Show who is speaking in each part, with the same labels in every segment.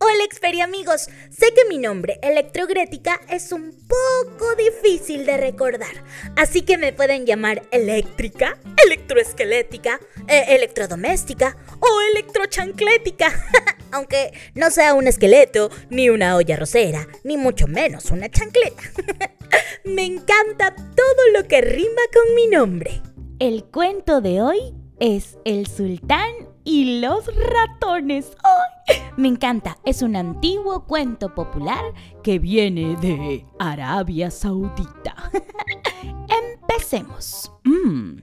Speaker 1: Hola Experia amigos, sé que mi nombre Electrogrética es un poco difícil de recordar, así que me pueden llamar eléctrica, electroesquelética, eh, electrodoméstica o electrochanclética, aunque no sea un esqueleto, ni una olla rosera, ni mucho menos una chancleta. me encanta todo lo que rima con mi nombre. El cuento de hoy es El Sultán y los ratones. Me encanta, es un antiguo cuento popular que viene de Arabia Saudita. Empecemos. Mm.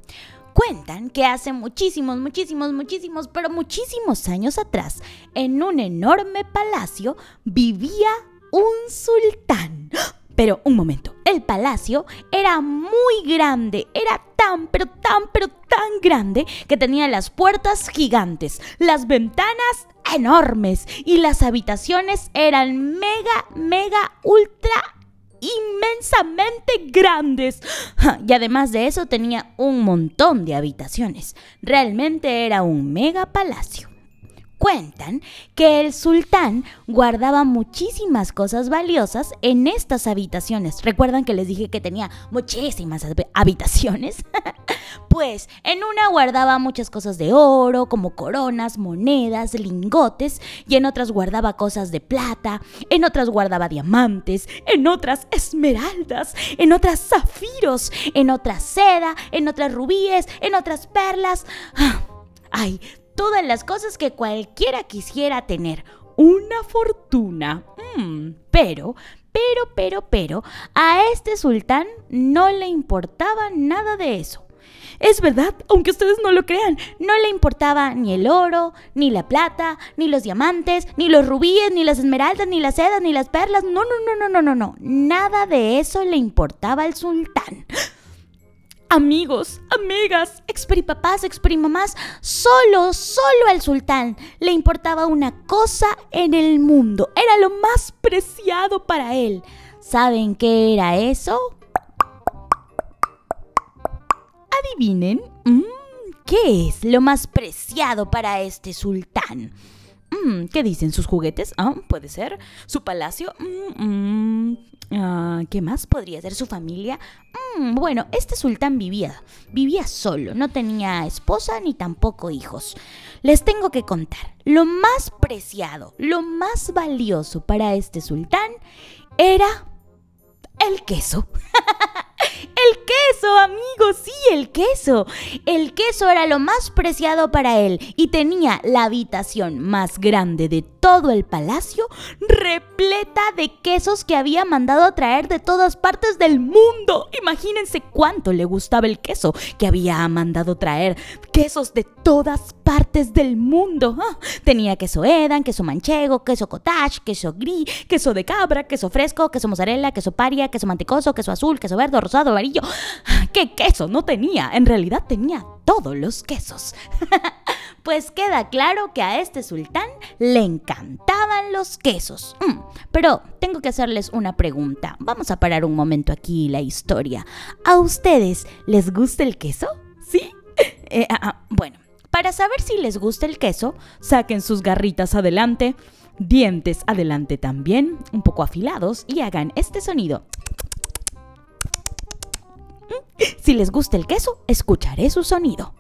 Speaker 1: Cuentan que hace muchísimos, muchísimos, muchísimos, pero muchísimos años atrás, en un enorme palacio, vivía un sultán. Pero un momento, el palacio era muy grande, era tan, pero tan, pero tan grande que tenía las puertas gigantes, las ventanas enormes y las habitaciones eran mega, mega, ultra inmensamente grandes. Y además de eso tenía un montón de habitaciones. Realmente era un mega palacio. Cuentan que el sultán guardaba muchísimas cosas valiosas en estas habitaciones. ¿Recuerdan que les dije que tenía muchísimas habitaciones? pues en una guardaba muchas cosas de oro, como coronas, monedas, lingotes, y en otras guardaba cosas de plata, en otras guardaba diamantes, en otras esmeraldas, en otras zafiros, en otras seda, en otras rubíes, en otras perlas. Ay, todas las cosas que cualquiera quisiera tener. Una fortuna. Mm, pero, pero, pero, pero, a este sultán no le importaba nada de eso. Es verdad, aunque ustedes no lo crean, no le importaba ni el oro, ni la plata, ni los diamantes, ni los rubíes, ni las esmeraldas, ni las sedas, ni las perlas. No, no, no, no, no, no, no. Nada de eso le importaba al sultán amigos, amigas, experipapás, experimamás, solo, solo al sultán le importaba una cosa en el mundo. Era lo más preciado para él. ¿Saben qué era eso? Adivinen. Mm, ¿Qué es lo más preciado para este sultán? Mm, ¿Qué dicen sus juguetes? Ah, puede ser. ¿Su palacio? Mm, ah, ¿Qué más podría ser? ¿Su familia? bueno, este sultán vivía, vivía solo, no tenía esposa ni tampoco hijos. Les tengo que contar, lo más preciado, lo más valioso para este sultán era el queso. El queso, amigos, sí, el queso. El queso era lo más preciado para él y tenía la habitación más grande de todo el palacio repleta de quesos que había mandado a traer de todas partes del mundo. Imagínense cuánto le gustaba el queso que había mandado traer. Quesos de todas partes del mundo. Ah, tenía queso Edan, queso manchego, queso cottage, queso gris, queso de cabra, queso fresco, queso mozzarella, queso paria, queso mantecoso, queso azul, queso verde, rosado, amarillo. ¿Qué queso no tenía? En realidad tenía todos los quesos. Pues queda claro que a este sultán le encantaban los quesos. Mm, pero tengo que hacerles una pregunta. Vamos a parar un momento aquí la historia. ¿A ustedes les gusta el queso? ¿Sí? Eh, ah, ah, bueno, para saber si les gusta el queso, saquen sus garritas adelante, dientes adelante también, un poco afilados, y hagan este sonido. Si les gusta el queso, escucharé su sonido.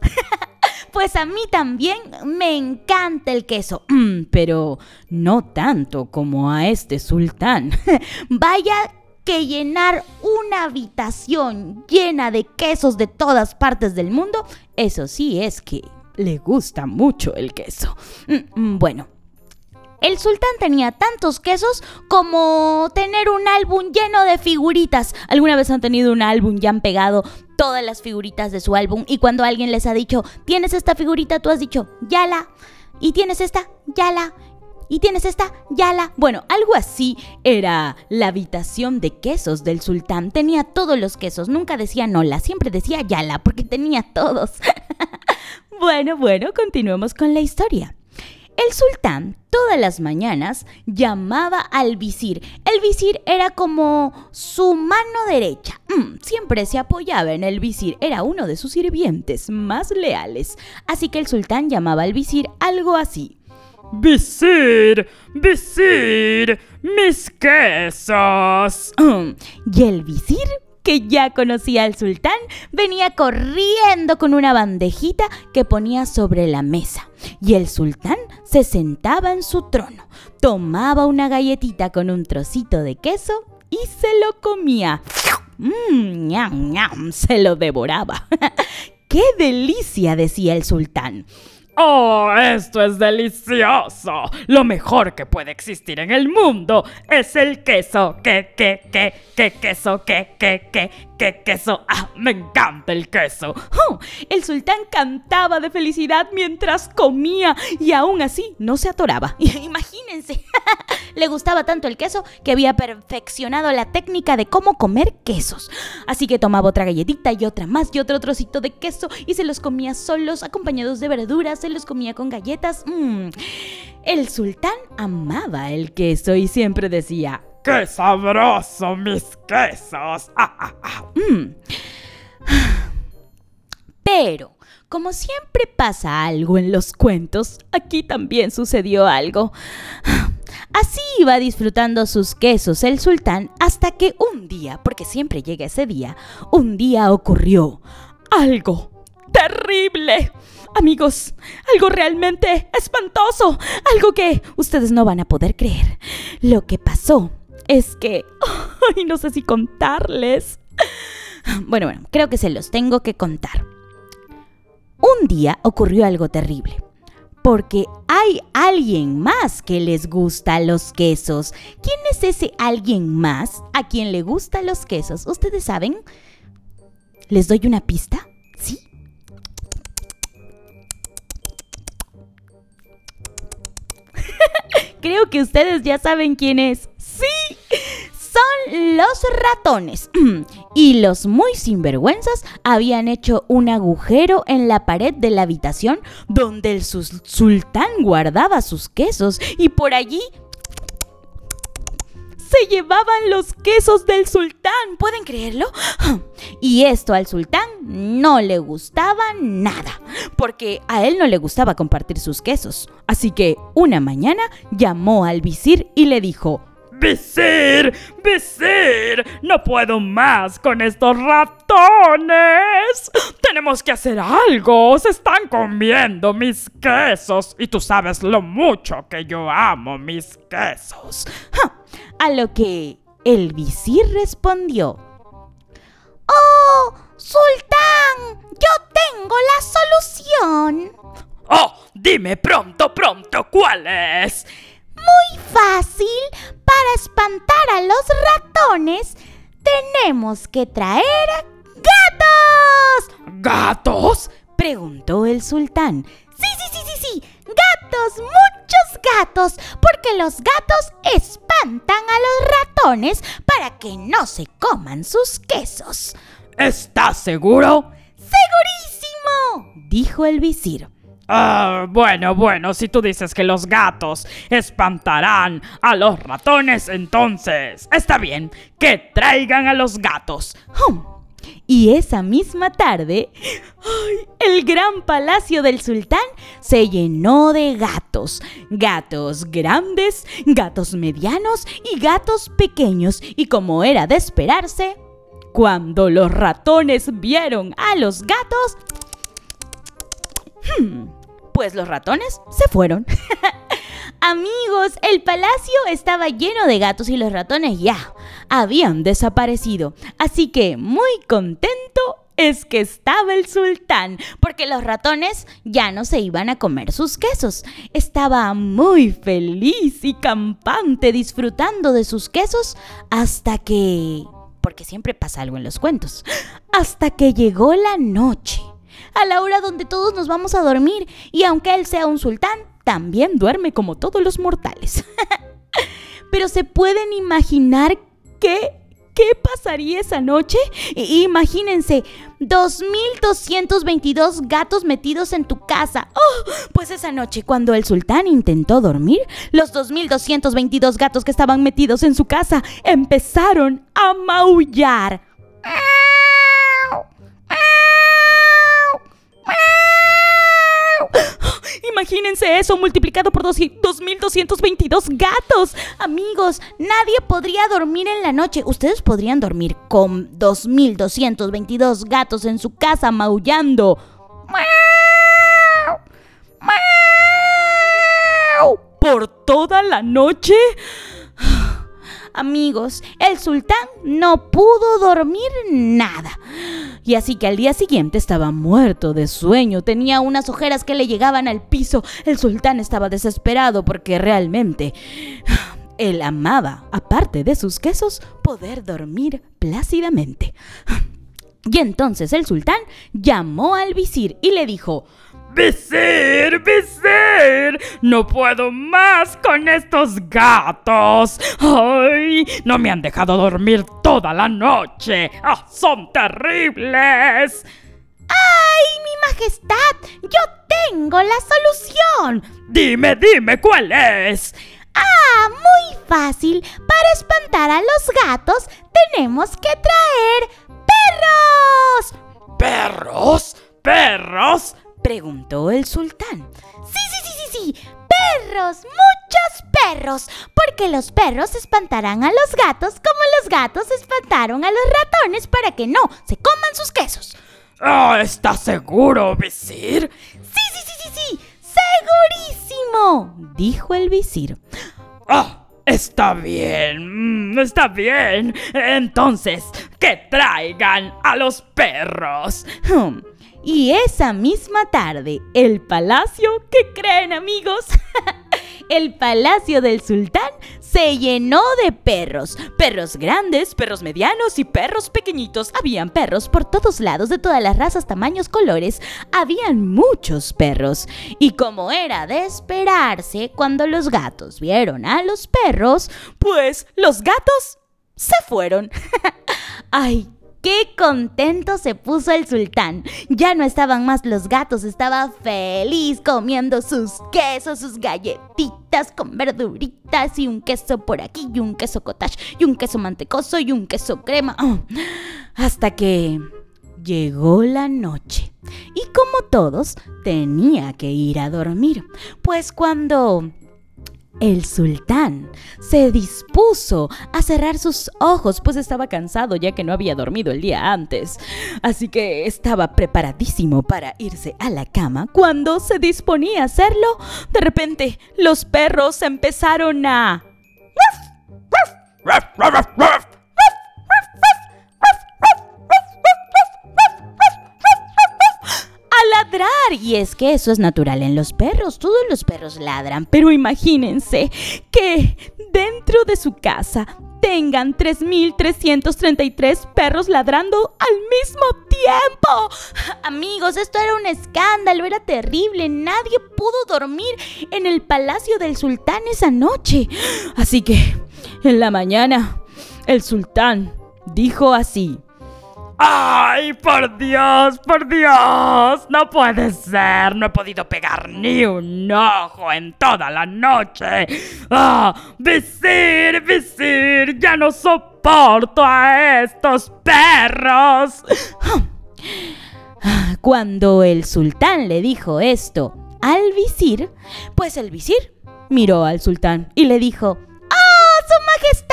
Speaker 1: Pues a mí también me encanta el queso, mm, pero no tanto como a este sultán. Vaya que llenar una habitación llena de quesos de todas partes del mundo, eso sí es que le gusta mucho el queso. Mm, mm, bueno, el sultán tenía tantos quesos como tener un álbum lleno de figuritas. ¿Alguna vez han tenido un álbum ya han pegado todas las figuritas de su álbum? Y cuando alguien les ha dicho, tienes esta figurita, tú has dicho, ya la. Y tienes esta, ya la. y tienes esta yala. Bueno, algo así era la habitación de quesos del sultán. Tenía todos los quesos, nunca decía nola, siempre decía yala porque tenía todos. bueno, bueno, continuemos con la historia. El sultán todas las mañanas llamaba al visir. El visir era como su mano derecha. Mm, siempre se apoyaba en el visir. Era uno de sus sirvientes más leales. Así que el sultán llamaba al visir algo así.
Speaker 2: Visir, visir, mis quesos.
Speaker 1: y el visir que ya conocía al sultán, venía corriendo con una bandejita que ponía sobre la mesa. Y el sultán se sentaba en su trono, tomaba una galletita con un trocito de queso y se lo comía. Mmm, ñam, ñam, se lo devoraba. ¡Qué delicia! decía el sultán.
Speaker 2: ¡Oh, esto es delicioso! Lo mejor que puede existir en el mundo es el queso. ¿Qué, qué, qué, qué queso? ¿Qué, qué, qué, qué queso? ¡Ah, me encanta el queso!
Speaker 1: Oh, el sultán cantaba de felicidad mientras comía y aún así no se atoraba. Imagínense, le gustaba tanto el queso que había perfeccionado la técnica de cómo comer quesos. Así que tomaba otra galletita y otra más y otro trocito de queso y se los comía solos acompañados de verduras se los comía con galletas. Mm. El sultán amaba el queso y siempre decía,
Speaker 2: ¡Qué sabroso mis quesos! Mm.
Speaker 1: Pero, como siempre pasa algo en los cuentos, aquí también sucedió algo. Así iba disfrutando sus quesos el sultán hasta que un día, porque siempre llega ese día, un día ocurrió algo terrible. Amigos, algo realmente espantoso, algo que ustedes no van a poder creer. Lo que pasó es que... Ay, no sé si contarles. Bueno, bueno, creo que se los tengo que contar. Un día ocurrió algo terrible. Porque hay alguien más que les gusta los quesos. ¿Quién es ese alguien más a quien le gustan los quesos? ¿Ustedes saben? ¿Les doy una pista? ¿Sí? Creo que ustedes ya saben quién es. Los ratones. y los muy sinvergüenzas habían hecho un agujero en la pared de la habitación donde el sultán guardaba sus quesos y por allí se llevaban los quesos del sultán. ¿Pueden creerlo? Y esto al sultán no le gustaba nada, porque a él no le gustaba compartir sus quesos. Así que una mañana llamó al visir y le dijo,
Speaker 2: ¡Visir! ¡Visir! ¡No puedo más con estos ratones! Tenemos que hacer algo. Se están comiendo mis quesos. Y tú sabes lo mucho que yo amo mis quesos.
Speaker 1: A lo que el visir respondió. ¡Oh, sultán! Yo tengo la solución.
Speaker 2: ¡Oh! Dime pronto, pronto, ¿cuál es?
Speaker 1: Muy fácil. Para espantar a los ratones, tenemos que traer gatos.
Speaker 2: ¿Gatos?
Speaker 1: Preguntó el sultán. Sí, sí, sí, sí, sí. Gatos, muchos gatos. Porque los gatos espantan a los ratones para que no se coman sus quesos.
Speaker 2: ¿Estás seguro?
Speaker 1: Segurísimo, dijo el visir.
Speaker 2: Ah, bueno, bueno, si tú dices que los gatos espantarán a los ratones, entonces está bien, que traigan a los gatos.
Speaker 1: Y esa misma tarde, el gran palacio del sultán se llenó de gatos. Gatos grandes, gatos medianos y gatos pequeños. Y como era de esperarse, cuando los ratones vieron a los gatos, pues los ratones se fueron. Amigos, el palacio estaba lleno de gatos y los ratones ya habían desaparecido. Así que muy contento es que estaba el sultán, porque los ratones ya no se iban a comer sus quesos. Estaba muy feliz y campante disfrutando de sus quesos hasta que... porque siempre pasa algo en los cuentos. Hasta que llegó la noche a la hora donde todos nos vamos a dormir y aunque él sea un sultán, también duerme como todos los mortales. Pero se pueden imaginar qué ¿Qué pasaría esa noche? Imagínense, 2.222 gatos metidos en tu casa. Oh, pues esa noche, cuando el sultán intentó dormir, los 2.222 gatos que estaban metidos en su casa empezaron a maullar. Imagínense eso multiplicado por 2.222 gatos. Amigos, nadie podría dormir en la noche. Ustedes podrían dormir con 2.222 gatos en su casa maullando. ¿Por toda la noche? Amigos, el sultán no pudo dormir nada. Y así que al día siguiente estaba muerto de sueño, tenía unas ojeras que le llegaban al piso. El sultán estaba desesperado porque realmente él amaba, aparte de sus quesos, poder dormir plácidamente. Y entonces el sultán llamó al visir y le dijo,
Speaker 2: ¡Visir! ¡Visir! No puedo más con estos gatos. ¡Ay! No me han dejado dormir toda la noche. ¡Ah! ¡Son terribles!
Speaker 3: ¡Ay, mi majestad! ¡Yo tengo la solución!
Speaker 2: Dime, dime, ¿cuál es?
Speaker 3: Ah, muy fácil. Para espantar a los gatos tenemos que traer perros.
Speaker 2: ¿Perros? ¿Perros?
Speaker 1: Preguntó el sultán.
Speaker 3: Sí, sí, sí, sí, sí. Perros, muchos perros. Porque los perros espantarán a los gatos como los gatos espantaron a los ratones para que no se coman sus quesos.
Speaker 2: Oh, ¿Estás seguro, visir?
Speaker 3: Sí, sí, sí, sí, sí. Segurísimo, dijo el visir.
Speaker 2: Ah, está bien, mm, está bien. Entonces, que traigan a los perros.
Speaker 1: Hmm. Y esa misma tarde, el palacio, ¿qué creen amigos? el palacio del sultán se llenó de perros. Perros grandes, perros medianos y perros pequeñitos. Habían perros por todos lados, de todas las razas, tamaños, colores. Habían muchos perros. Y como era de esperarse, cuando los gatos vieron a los perros, pues los gatos se fueron. ¡Ay, Qué contento se puso el sultán. Ya no estaban más los gatos, estaba feliz comiendo sus quesos, sus galletitas con verduritas y un queso por aquí y un queso cottage y un queso mantecoso y un queso crema. Hasta que llegó la noche. Y como todos, tenía que ir a dormir. Pues cuando el sultán se dispuso a cerrar sus ojos, pues estaba cansado ya que no había dormido el día antes. Así que estaba preparadísimo para irse a la cama. Cuando se disponía a hacerlo, de repente los perros empezaron a... Y es que eso es natural en los perros. Todos los perros ladran. Pero imagínense que dentro de su casa tengan 3.333 perros ladrando al mismo tiempo. Amigos, esto era un escándalo, era terrible. Nadie pudo dormir en el palacio del sultán esa noche. Así que, en la mañana, el sultán dijo así.
Speaker 2: ¡Ay, por Dios, por Dios! No puede ser, no he podido pegar ni un ojo en toda la noche. ¡Ah! ¡Visir, visir! ¡Ya no soporto a estos perros!
Speaker 1: Cuando el sultán le dijo esto al visir, pues el visir miró al sultán y le dijo,
Speaker 3: ¡Oh, su majestad!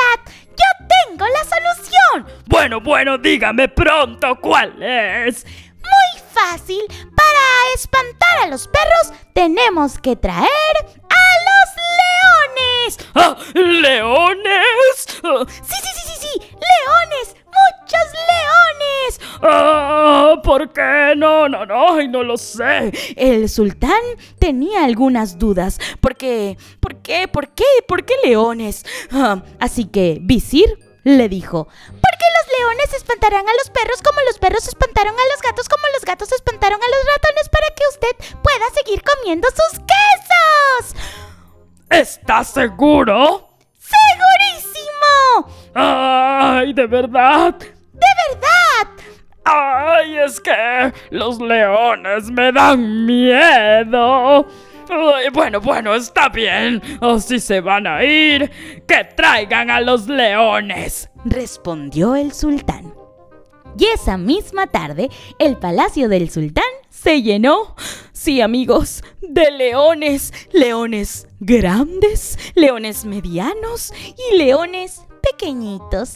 Speaker 3: ¡Yo tengo la solución!
Speaker 2: Bueno, bueno, dígame pronto cuál es.
Speaker 3: Muy fácil. Para espantar a los perros tenemos que traer a los leones.
Speaker 2: ¡Ah! ¿Leones?
Speaker 3: Sí, sí, sí, sí, sí. Leones. ¡Muchos leones!
Speaker 2: ¡Ah! ¿Por qué? No, no, no, no lo sé.
Speaker 1: El sultán tenía algunas dudas. ¿Por qué? ¿Por qué? ¿Por qué? ¿Por qué leones? Ah, así que Visir le dijo,
Speaker 3: porque los leones espantarán a los perros como los perros espantaron a los gatos como los gatos espantaron a los ratones para que usted pueda seguir comiendo sus quesos.
Speaker 2: ¿Estás seguro?
Speaker 3: ¡Segurísimo!
Speaker 2: ¡Ay, de verdad!
Speaker 3: ¡De verdad!
Speaker 2: ¡Ay, es que los leones me dan miedo! Bueno, bueno, está bien. O si se van a ir, que traigan a los leones.
Speaker 1: respondió el sultán. Y esa misma tarde, el palacio del sultán se llenó, sí amigos, de leones, leones grandes, leones medianos y leones pequeñitos.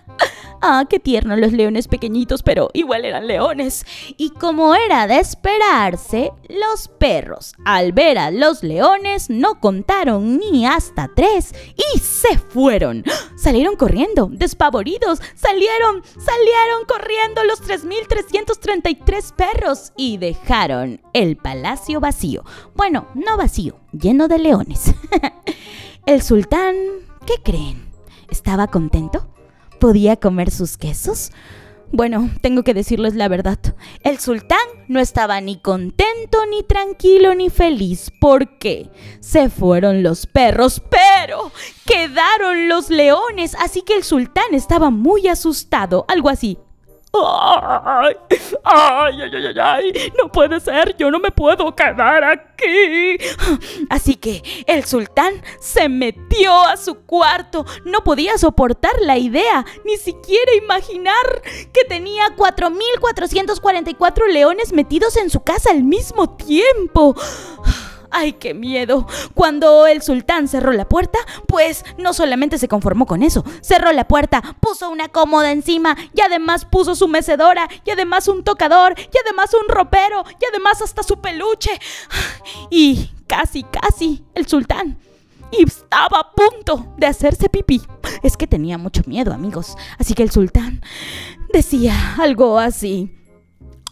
Speaker 1: ah, qué tierno los leones pequeñitos, pero igual eran leones. Y como era de esperarse, los perros, al ver a los leones, no contaron ni hasta tres y se fueron. Salieron corriendo, despavoridos, salieron, salieron corriendo los 3.333 perros y dejaron el palacio vacío. Bueno, no vacío, lleno de leones. el sultán, ¿qué creen? ¿Estaba contento? ¿Podía comer sus quesos? Bueno, tengo que decirles la verdad. El sultán no estaba ni contento, ni tranquilo, ni feliz. porque Se fueron los perros, pero quedaron los leones. Así que el sultán estaba muy asustado. Algo así.
Speaker 2: Ay, ay, ay, ay, ay, no puede ser, yo no me puedo quedar aquí.
Speaker 1: Así que el sultán se metió a su cuarto. No podía soportar la idea, ni siquiera imaginar que tenía 4.444 leones metidos en su casa al mismo tiempo. ¡Ay, qué miedo! Cuando el sultán cerró la puerta, pues no solamente se conformó con eso, cerró la puerta, puso una cómoda encima y además puso su mecedora y además un tocador y además un ropero y además hasta su peluche. Y casi, casi el sultán y estaba a punto de hacerse pipí. Es que tenía mucho miedo, amigos. Así que el sultán decía algo así.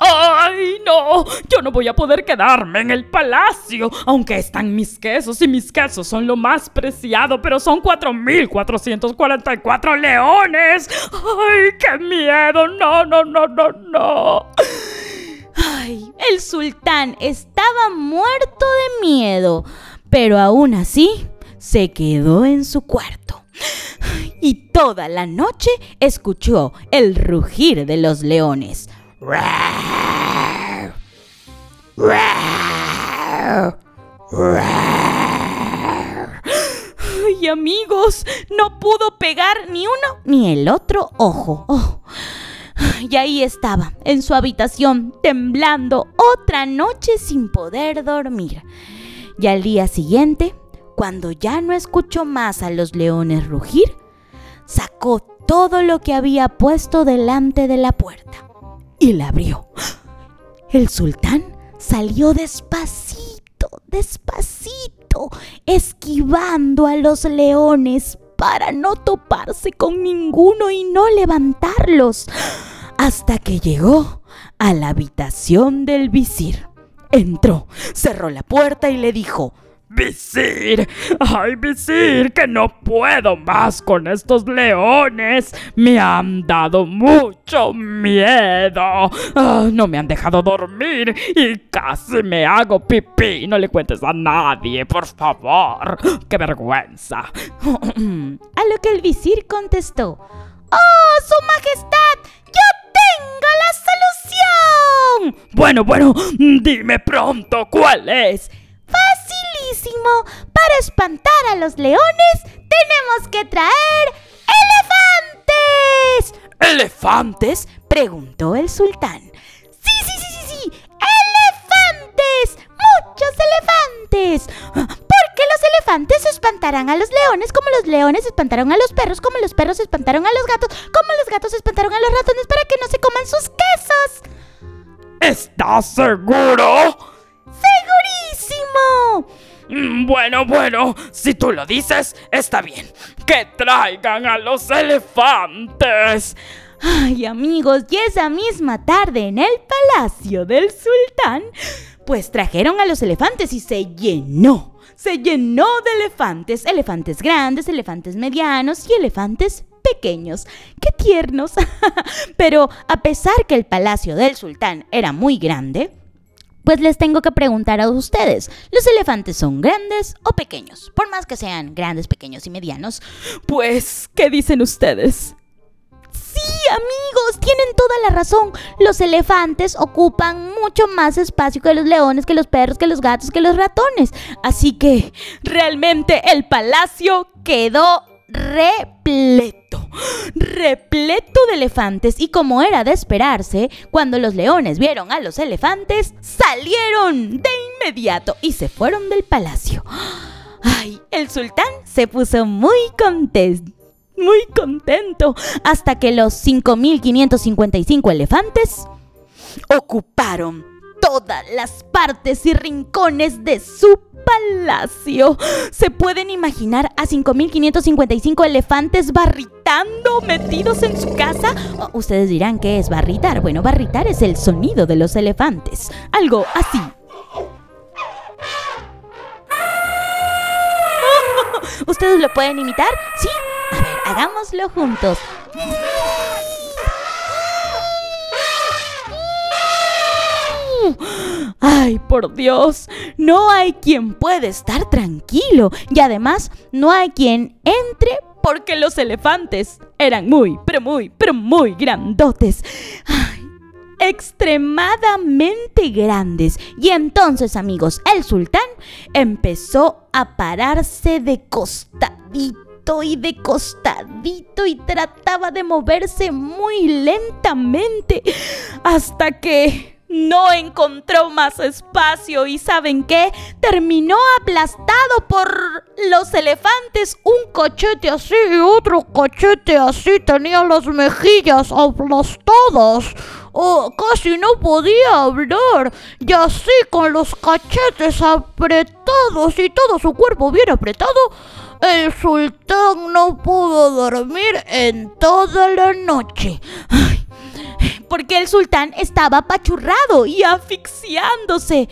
Speaker 2: ¡Ay, no! Yo no voy a poder quedarme en el palacio, aunque están mis quesos y mis quesos son lo más preciado, pero son 4.444 leones. ¡Ay, qué miedo! No, no, no, no, no.
Speaker 1: Ay, el sultán estaba muerto de miedo, pero aún así se quedó en su cuarto. Y toda la noche escuchó el rugir de los leones. Y amigos, no pudo pegar ni uno ni el otro ojo. Oh. Y ahí estaba, en su habitación, temblando otra noche sin poder dormir. Y al día siguiente, cuando ya no escuchó más a los leones rugir, sacó todo lo que había puesto delante de la puerta y la abrió. El sultán salió despacito, despacito, esquivando a los leones para no toparse con ninguno y no levantarlos, hasta que llegó a la habitación del visir. Entró, cerró la puerta y le dijo,
Speaker 2: Visir, ay visir, que no puedo más con estos leones. Me han dado mucho miedo. Ah, no me han dejado dormir y casi me hago pipí. No le cuentes a nadie, por favor. Qué vergüenza.
Speaker 1: a lo que el visir contestó. ¡Oh, su majestad! ¡Yo tengo la solución!
Speaker 2: Bueno, bueno, dime pronto cuál es.
Speaker 3: Para espantar a los leones tenemos que traer elefantes.
Speaker 1: ¿Elefantes? preguntó el sultán.
Speaker 3: Sí, sí, sí, sí, sí. Elefantes. Muchos elefantes. Porque los elefantes espantarán a los leones como los leones espantaron a los perros, como los perros espantaron a los gatos, como los gatos espantaron a los ratones para que no se coman sus quesos.
Speaker 2: ¿Estás seguro?
Speaker 3: ¡Segurísimo!
Speaker 2: Mm, bueno, bueno, si tú lo dices, está bien. Que traigan a los elefantes.
Speaker 1: Ay, amigos, y esa misma tarde en el palacio del sultán, pues trajeron a los elefantes y se llenó. Se llenó de elefantes, elefantes grandes, elefantes medianos y elefantes pequeños. ¡Qué tiernos! Pero a pesar que el palacio del sultán era muy grande, pues les tengo que preguntar a ustedes, ¿los elefantes son grandes o pequeños? Por más que sean grandes, pequeños y medianos, pues, ¿qué dicen ustedes? Sí, amigos, tienen toda la razón. Los elefantes ocupan mucho más espacio que los leones, que los perros, que los gatos, que los ratones. Así que realmente el palacio quedó repleto, repleto de elefantes y como era de esperarse, cuando los leones vieron a los elefantes, salieron de inmediato y se fueron del palacio. Ay, el sultán se puso muy contento muy contento hasta que los 5.555 elefantes ocuparon todas las partes y rincones de su palacio. ¿Se pueden imaginar a 5.555 elefantes barritando metidos en su casa? Ustedes dirán que es barritar. Bueno, barritar es el sonido de los elefantes. Algo así. ¿Ustedes lo pueden imitar? ¿Sí? A ver, hagámoslo juntos. Ay, por Dios, no hay quien pueda estar tranquilo y además no hay quien entre porque los elefantes eran muy, pero muy, pero muy grandotes. Ay, extremadamente grandes. Y entonces, amigos, el sultán empezó a pararse de costadito y de costadito y trataba de moverse muy lentamente hasta que no encontró más espacio y ¿saben qué? Terminó aplastado por los elefantes. Un cachete así y otro cachete así. Tenía las mejillas aplastadas. Oh, casi no podía hablar. Y así con los cachetes apretados y todo su cuerpo bien apretado, el sultán no pudo dormir en toda la noche porque el sultán estaba apachurrado y asfixiándose.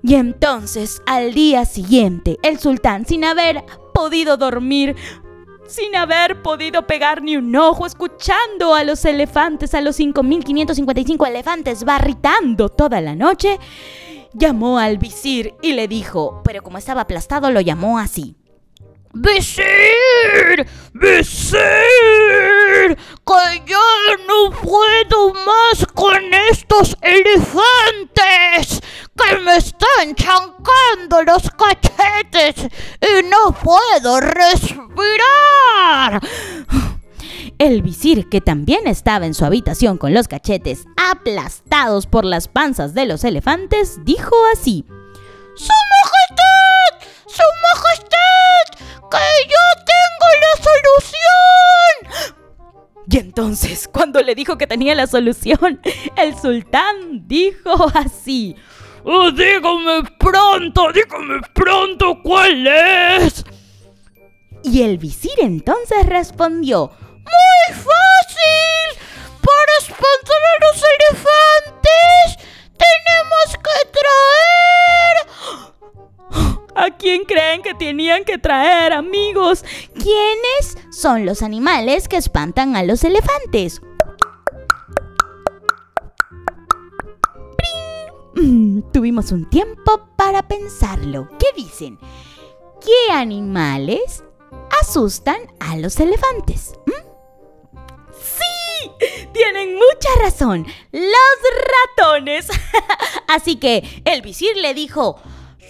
Speaker 1: Y entonces, al día siguiente, el sultán, sin haber podido dormir, sin haber podido pegar ni un ojo, escuchando a los elefantes, a los 5.555 elefantes barritando toda la noche, llamó al visir y le dijo, pero como estaba aplastado, lo llamó así. ¡Visir! ¡Visir! ¡Que ya no puedo más con estos elefantes! ¡Que me están chancando los cachetes y no puedo respirar! El visir, que también estaba en su habitación con los cachetes aplastados por las panzas de los elefantes, dijo así: ¡Su majestad! ¡Su majestad! ¡Que yo tengo la solución! Y entonces, cuando le dijo que tenía la solución, el sultán dijo así.
Speaker 2: Oh, dígame pronto, dígame pronto cuál es.
Speaker 1: Y el visir entonces respondió, ¡Muy fácil! ¿A quién creen que tenían que traer, amigos? ¿Quiénes son los animales que espantan a los elefantes? Mm, tuvimos un tiempo para pensarlo. ¿Qué dicen? ¿Qué animales asustan a los elefantes? ¿Mm? ¡Sí! Tienen mucha razón. Los ratones. Así que el visir le dijo,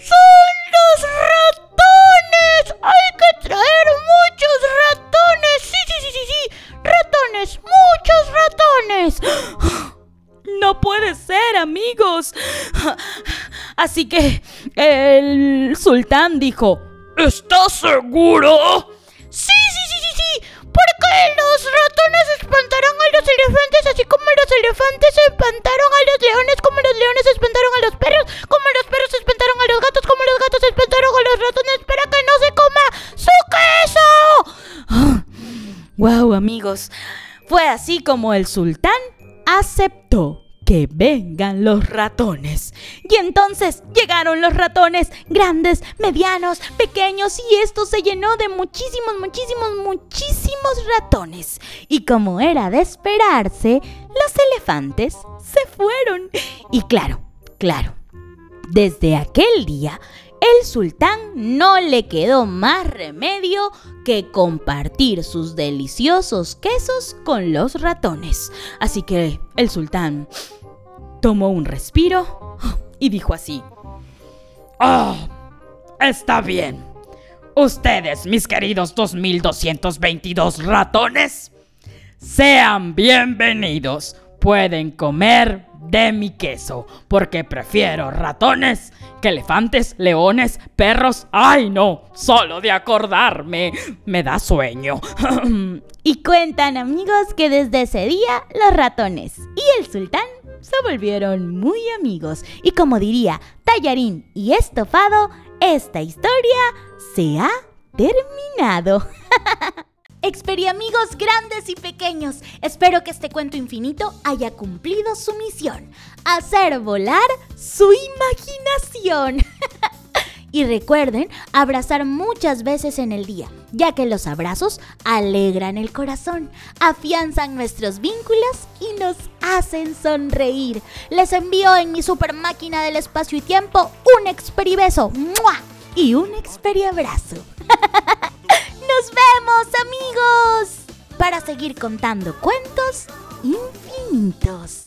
Speaker 1: ¡Son los ratones! ¡Hay que traer muchos ratones! Sí, sí, sí, sí, sí. Ratones, muchos ratones. No puede ser, amigos. Así que el sultán dijo,
Speaker 2: ¿Estás seguro?
Speaker 1: Sí. Porque los ratones espantaron a los elefantes, así como los elefantes espantaron a los leones, como los leones espantaron a los perros, como los perros espantaron a los gatos, como los gatos espantaron a los ratones para que no se coma su queso. wow, amigos. Fue así como el sultán aceptó. Que vengan los ratones. Y entonces llegaron los ratones, grandes, medianos, pequeños, y esto se llenó de muchísimos, muchísimos, muchísimos ratones. Y como era de esperarse, los elefantes se fueron. Y claro, claro, desde aquel día, el sultán no le quedó más remedio que compartir sus deliciosos quesos con los ratones. Así que el sultán tomó un respiro y dijo así.
Speaker 2: ¡Ah! está bien. Ustedes, mis queridos 2222 ratones, sean bienvenidos. Pueden comer de mi queso, porque prefiero ratones que elefantes, leones, perros. ¡Ay no! Solo de acordarme me da sueño.
Speaker 1: y cuentan amigos que desde ese día los ratones y el sultán se volvieron muy amigos. Y como diría Tallarín y Estofado, esta historia se ha terminado. amigos grandes y pequeños, espero que este cuento infinito haya cumplido su misión, hacer volar su imaginación. y recuerden abrazar muchas veces en el día, ya que los abrazos alegran el corazón, afianzan nuestros vínculos y nos hacen sonreír. Les envío en mi super máquina del espacio y tiempo un experibeso y un experiabrazo. ¡Nos vemos amigos! Para seguir contando cuentos infinitos.